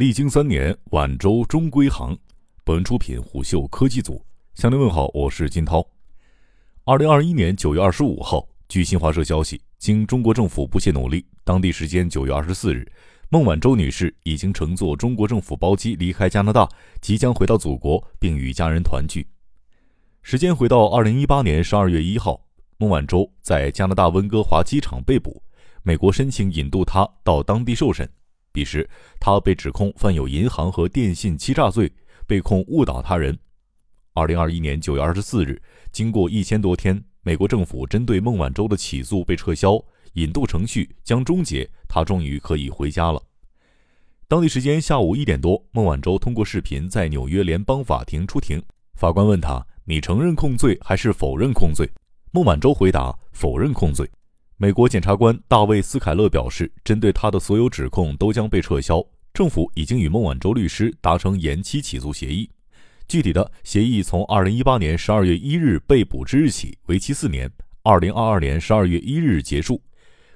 历经三年，晚舟终归航。本文出品虎嗅科技组。向您问好，我是金涛。二零二一年九月二十五号，据新华社消息，经中国政府不懈努力，当地时间九月二十四日，孟晚舟女士已经乘坐中国政府包机离开加拿大，即将回到祖国，并与家人团聚。时间回到二零一八年十二月一号，孟晚舟在加拿大温哥华机场被捕，美国申请引渡她到当地受审。彼时，他被指控犯有银行和电信欺诈罪，被控误导他人。二零二一年九月二十四日，经过一千多天，美国政府针对孟晚舟的起诉被撤销，引渡程序将终结，他终于可以回家了。当地时间下午一点多，孟晚舟通过视频在纽约联邦法庭出庭，法官问他：“你承认控罪还是否认控罪？”孟晚舟回答：“否认控罪。”美国检察官大卫·斯凯勒表示，针对他的所有指控都将被撤销，政府已经与孟晚舟律师达成延期起诉协议。具体的协议从二零一八年十二月一日被捕之日起，为期四年，二零二二年十二月一日结束。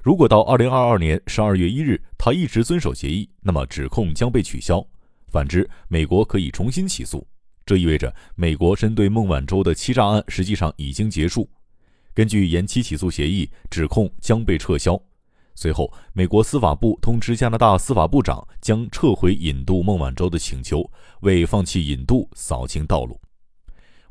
如果到二零二二年十二月一日他一直遵守协议，那么指控将被取消；反之，美国可以重新起诉。这意味着美国针对孟晚舟的欺诈案实际上已经结束。根据延期起诉协议，指控将被撤销。随后，美国司法部通知加拿大司法部长，将撤回引渡孟晚舟的请求，为放弃引渡扫清道路。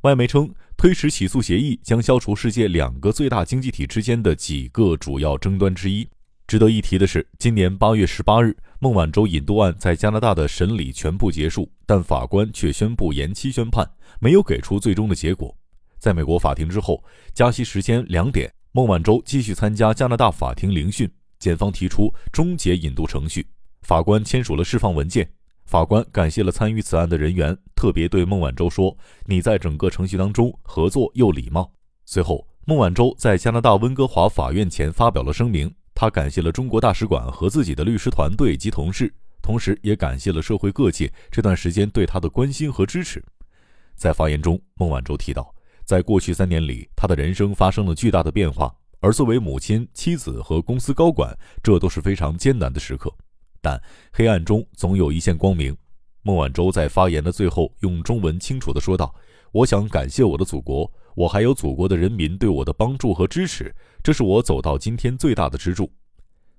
外媒称，推迟起诉协议将消除世界两个最大经济体之间的几个主要争端之一。值得一提的是，今年八月十八日，孟晚舟引渡案在加拿大的审理全部结束，但法官却宣布延期宣判，没有给出最终的结果。在美国法庭之后，加息时间两点，孟晚舟继续参加加拿大法庭聆讯。检方提出终结引渡程序，法官签署了释放文件。法官感谢了参与此案的人员，特别对孟晚舟说：“你在整个程序当中合作又礼貌。”随后，孟晚舟在加拿大温哥华法院前发表了声明，他感谢了中国大使馆和自己的律师团队及同事，同时也感谢了社会各界这段时间对他的关心和支持。在发言中，孟晚舟提到，在过去三年里，他的人生发生了巨大的变化。而作为母亲、妻子和公司高管，这都是非常艰难的时刻。但黑暗中总有一线光明。孟晚舟在发言的最后用中文清楚地说道：“我想感谢我的祖国，我还有祖国的人民对我的帮助和支持，这是我走到今天最大的支柱。”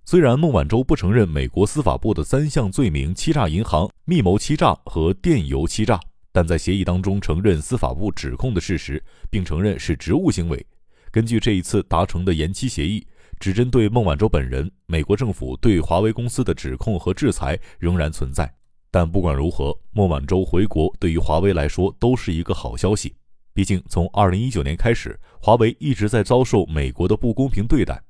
虽然孟晚舟不承认美国司法部的三项罪名——欺诈银行、密谋欺诈和电邮欺诈，但在协议当中承认司法部指控的事实，并承认是职务行为。根据这一次达成的延期协议，只针对孟晚舟本人，美国政府对华为公司的指控和制裁仍然存在。但不管如何，孟晚舟回国对于华为来说都是一个好消息。毕竟从2019年开始，华为一直在遭受美国的不公平对待。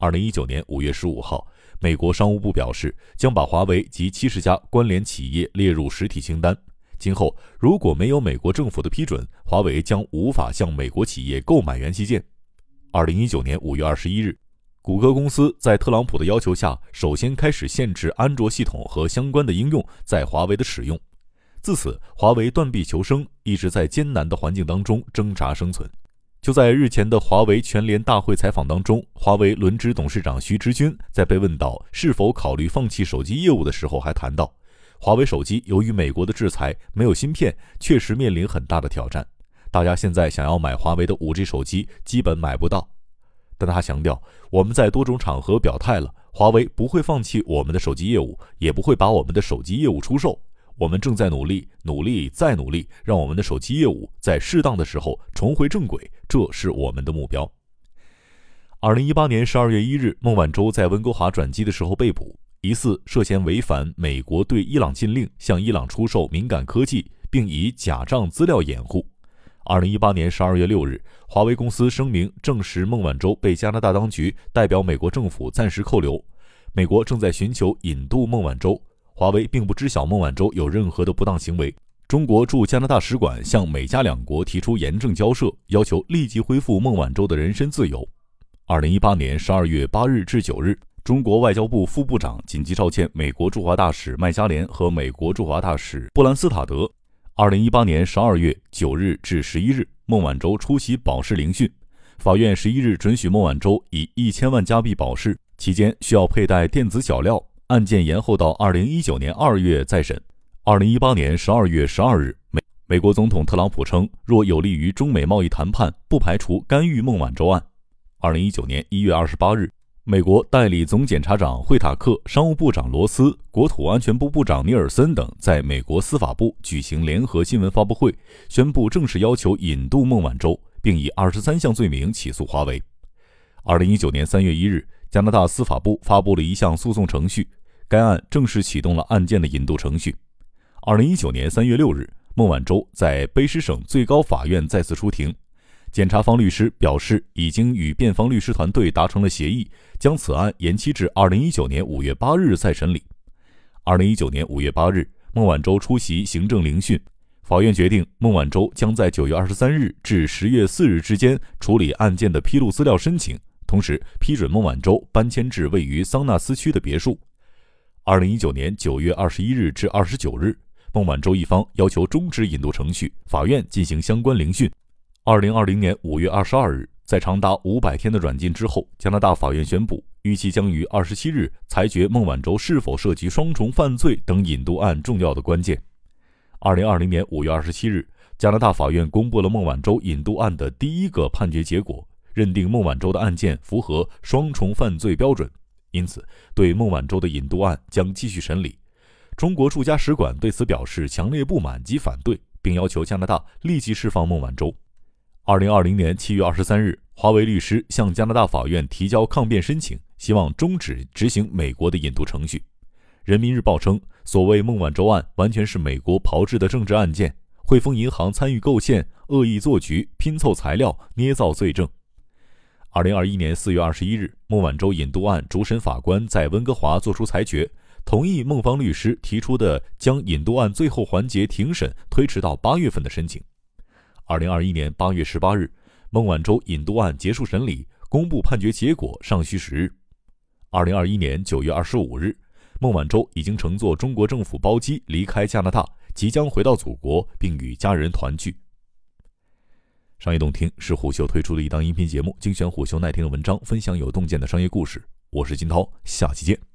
2019年5月15号，美国商务部表示将把华为及70家关联企业列入实体清单。今后如果没有美国政府的批准，华为将无法向美国企业购买元器件。二零一九年五月二十一日，谷歌公司在特朗普的要求下，首先开始限制安卓系统和相关的应用在华为的使用。自此，华为断臂求生，一直在艰难的环境当中挣扎生存。就在日前的华为全联大会采访当中，华为轮值董事长徐直军在被问到是否考虑放弃手机业务的时候，还谈到，华为手机由于美国的制裁，没有芯片，确实面临很大的挑战。大家现在想要买华为的 5G 手机，基本买不到。但他强调，我们在多种场合表态了，华为不会放弃我们的手机业务，也不会把我们的手机业务出售。我们正在努力，努力再努力，让我们的手机业务在适当的时候重回正轨，这是我们的目标。二零一八年十二月一日，孟晚舟在温哥华转机的时候被捕，疑似涉嫌违反美国对伊朗禁令，向伊朗出售敏感科技，并以假账资料掩护。二零一八年十二月六日，华为公司声明证实孟晚舟被加拿大当局代表美国政府暂时扣留，美国正在寻求引渡孟晚舟。华为并不知晓孟晚舟有任何的不当行为。中国驻加拿大使馆向美加两国提出严正交涉，要求立即恢复孟晚舟的人身自由。二零一八年十二月八日至九日，中国外交部副部长紧急召见美国驻华大使麦加连和美国驻华大使布兰斯塔德。二零一八年十二月九日至十一日，孟晚舟出席保释聆讯。法院十一日准许孟晚舟以一千万加币保释，期间需要佩戴电子脚镣。案件延后到二零一九年二月再审。二零一八年十二月十二日，美美国总统特朗普称，若有利于中美贸易谈判，不排除干预孟晚舟案。二零一九年一月二十八日，美国代理总检察长惠塔克、商务部长罗斯、国土安全部部长尼尔森等在美国司法部举行联合新闻发布会，宣布正式要求引渡孟晚舟，并以二十三项罪名起诉华为。二零一九年三月一日，加拿大司法部发布了一项诉讼程序，该案正式启动了案件的引渡程序。二零一九年三月六日，孟晚舟在卑诗省最高法院再次出庭。检察方律师表示，已经与辩方律师团队达成了协议，将此案延期至二零一九年五月八日再审理。二零一九年五月八日，孟晚舟出席行政聆讯，法院决定孟晚舟将在九月二十三日至十月四日之间处理案件的披露资料申请，同时批准孟晚舟搬迁至位于桑纳斯区的别墅。二零一九年九月二十一日至二十九日。孟晚舟一方要求终止引渡程序，法院进行相关聆讯。二零二零年五月二十二日，在长达五百天的软禁之后，加拿大法院宣布，预期将于二十七日裁决孟晚舟是否涉及双重犯罪等引渡案重要的关键。二零二零年五月二十七日，加拿大法院公布了孟晚舟引渡案的第一个判决结果，认定孟晚舟的案件符合双重犯罪标准，因此对孟晚舟的引渡案将继续审理。中国驻加使馆对此表示强烈不满及反对，并要求加拿大立即释放孟晚舟。二零二零年七月二十三日，华为律师向加拿大法院提交抗辩申请，希望终止执行美国的引渡程序。人民日报称，所谓孟晚舟案完全是美国炮制的政治案件，汇丰银行参与构陷、恶意做局、拼凑材料、捏造罪证。二零二一年四月二十一日，孟晚舟引渡案主审法官在温哥华作出裁决。同意孟方律师提出的将引渡案最后环节庭审推迟到八月份的申请。二零二一年八月十八日，孟晚舟引渡案结束审理，公布判决结果尚需时日。二零二一年九月二十五日，孟晚舟已经乘坐中国政府包机离开加拿大，即将回到祖国并与家人团聚。商业洞听是虎嗅推出的一档音频节目，精选虎嗅耐听的文章，分享有洞见的商业故事。我是金涛，下期见。